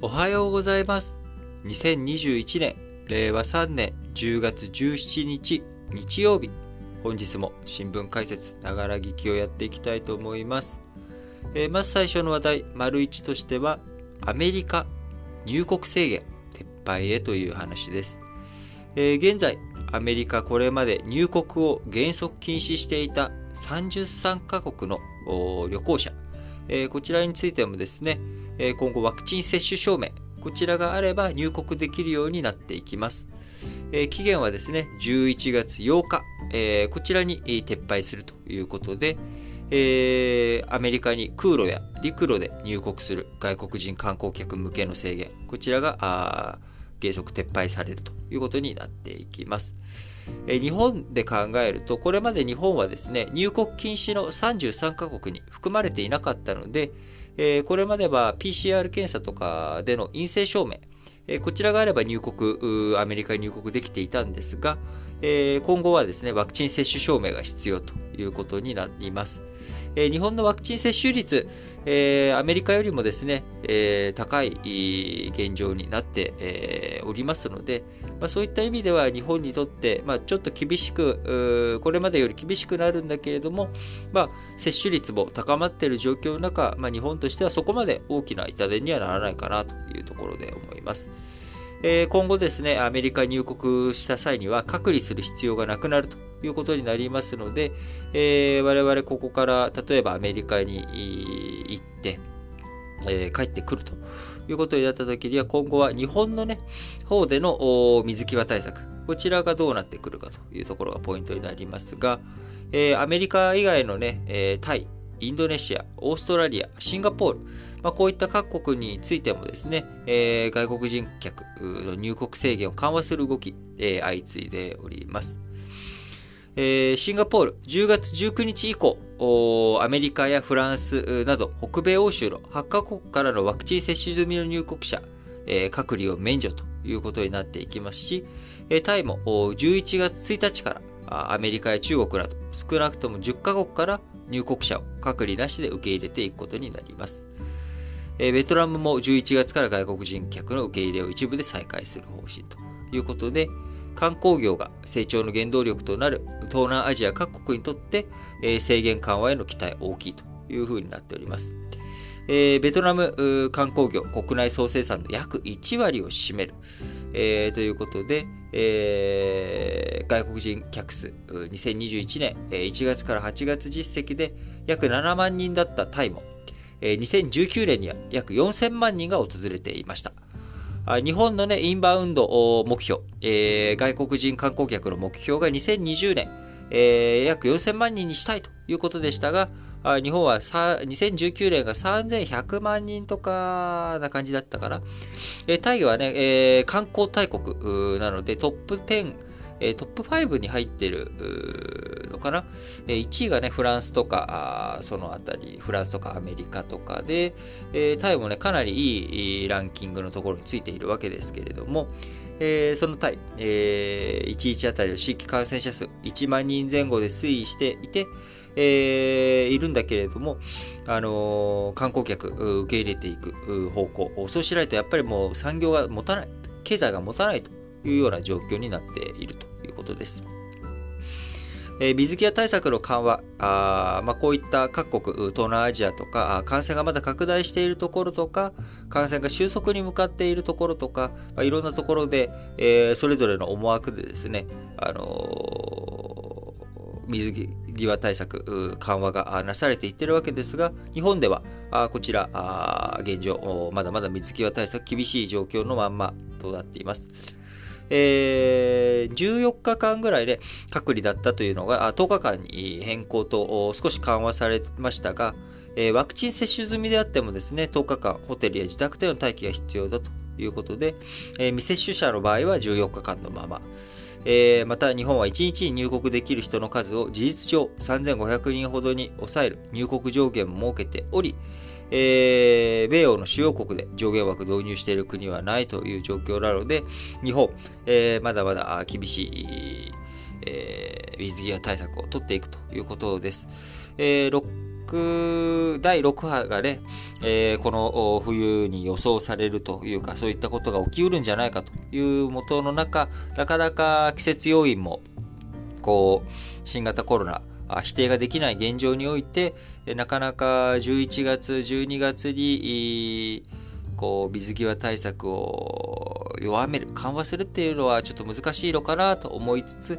おはようございます。2021年、令和3年10月17日、日曜日。本日も新聞解説、ながら聞きをやっていきたいと思います。えー、まず最初の話題、丸1としては、アメリカ入国制限撤廃へという話です。えー、現在、アメリカこれまで入国を原則禁止していた33カ国の旅行者、えー、こちらについてもですね、え今後ワクチン接種証明、こちらがあれば入国できるようになっていきます。え期限はですね、11月8日、えこちらに撤廃するということで、え、アメリカに空路や陸路で入国する外国人観光客向けの制限、こちらが原則撤廃されるということになっていきます。え日本で考えると、これまで日本はですね、入国禁止の33カ国に含まれていなかったので、え、これまでは PCR 検査とかでの陰性証明、え、こちらがあれば入国、アメリカに入国できていたんですが、え、今後はですね、ワクチン接種証明が必要ということになります。え日本のワクチン接種率、えアメリカよりもですね、え高い現状になって、えおりますので、まあ、そういった意味では日本にとって、まあ、ちょっと厳しく、これまでより厳しくなるんだけれども、まあ、接種率も高まっている状況の中、まあ、日本としてはそこまで大きな痛手にはならないかなというところで思います。え、今後ですね、アメリカ入国した際には隔離する必要がなくなるということになりますので、えー、我々ここから例えばアメリカに行って、えー、帰ってくるということになった時には今後は日本のね、方での水際対策、こちらがどうなってくるかというところがポイントになりますが、えー、アメリカ以外のね、えー、タイ、インドネシア、オーストラリア、シンガポール、まあ、こういった各国についてもですね、えー、外国人客の入国制限を緩和する動き、えー、相次いでおります。えー、シンガポール、10月19日以降、アメリカやフランスなど北米欧州の8カ国からのワクチン接種済みの入国者、えー、隔離を免除ということになっていきますし、え、タイも11月1日からアメリカや中国など少なくとも10カ国から入国者を隔離なしで受け入れていくことになります。え、ベトナムも11月から外国人客の受け入れを一部で再開する方針ということで、観光業が成長の原動力となる東南アジア各国にとって、え制限緩和への期待大きいというふうになっております。え、ベトナム観光業国内総生産の約1割を占める、えー、ということで、えー、外国人客数2021年1月から8月実績で約7万人だったタイも、えー、2019年には約4000万人が訪れていました。日本のね、インバウンド目標、えー、外国人観光客の目標が2020年、えー、約4000万人にしたいということでしたが、日本は2019年が3100万人とかな感じだったかな。えー、タイはね、えー、観光大国なのでトップ10、えー、トップ5に入っているかな？えー、1位がね、フランスとか、そのあたり、フランスとかアメリカとかで、えー、タイもね、かなりいいランキングのところについているわけですけれども、えー、そのタイ、えー、1日あたりの新規感染者数1万人前後で推移していて、えー、いるんだけれども、あのー、観光客受け入れていく方向、そうしないとやっぱりもう産業が持たない、経済が持たないというような状況になっているということです。えー、水際対策の緩和、あまあ、こういった各国、東南アジアとか、感染がまだ拡大しているところとか、感染が収束に向かっているところとか、まあ、いろんなところで、えー、それぞれの思惑でですね、あのー、水際対策、緩和がなされていってるわけですが、日本では、あこちらあ、現状、まだまだ水際対策厳しい状況のまんまとなっています。えー、14日間ぐらいで隔離だったというのが、10日間に変更と少し緩和されましたが、えー、ワクチン接種済みであってもですね、10日間ホテルや自宅での待機が必要だということで、えー、未接種者の場合は14日間のまま、えー、また日本は1日に入国できる人の数を事実上3500人ほどに抑える入国上限も設けており、えー、米欧の主要国で上限枠導入している国はないという状況なので、日本、えー、まだまだ厳しい、えー、水際対策を取っていくということです。えー、第6波がね、えー、この冬に予想されるというか、そういったことが起きうるんじゃないかという元の中、なかなか季節要因も、こう、新型コロナ、否定ができない現状において、なかなか11月、12月に、こう、水際対策を弱める、緩和するっていうのはちょっと難しいのかなと思いつつ、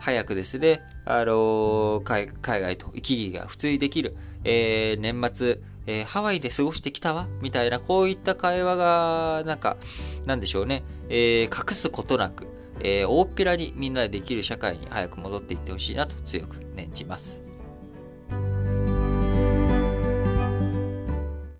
早くですね、あの海、外と行き来が普通にできる、えー、年末、えー、ハワイで過ごしてきたわみたいな、こういった会話が、なんか、なんでしょうね、えー、隠すことなく、えー、大っぴらにみんなでできる社会に早く戻っていってほしいなと強く念じます。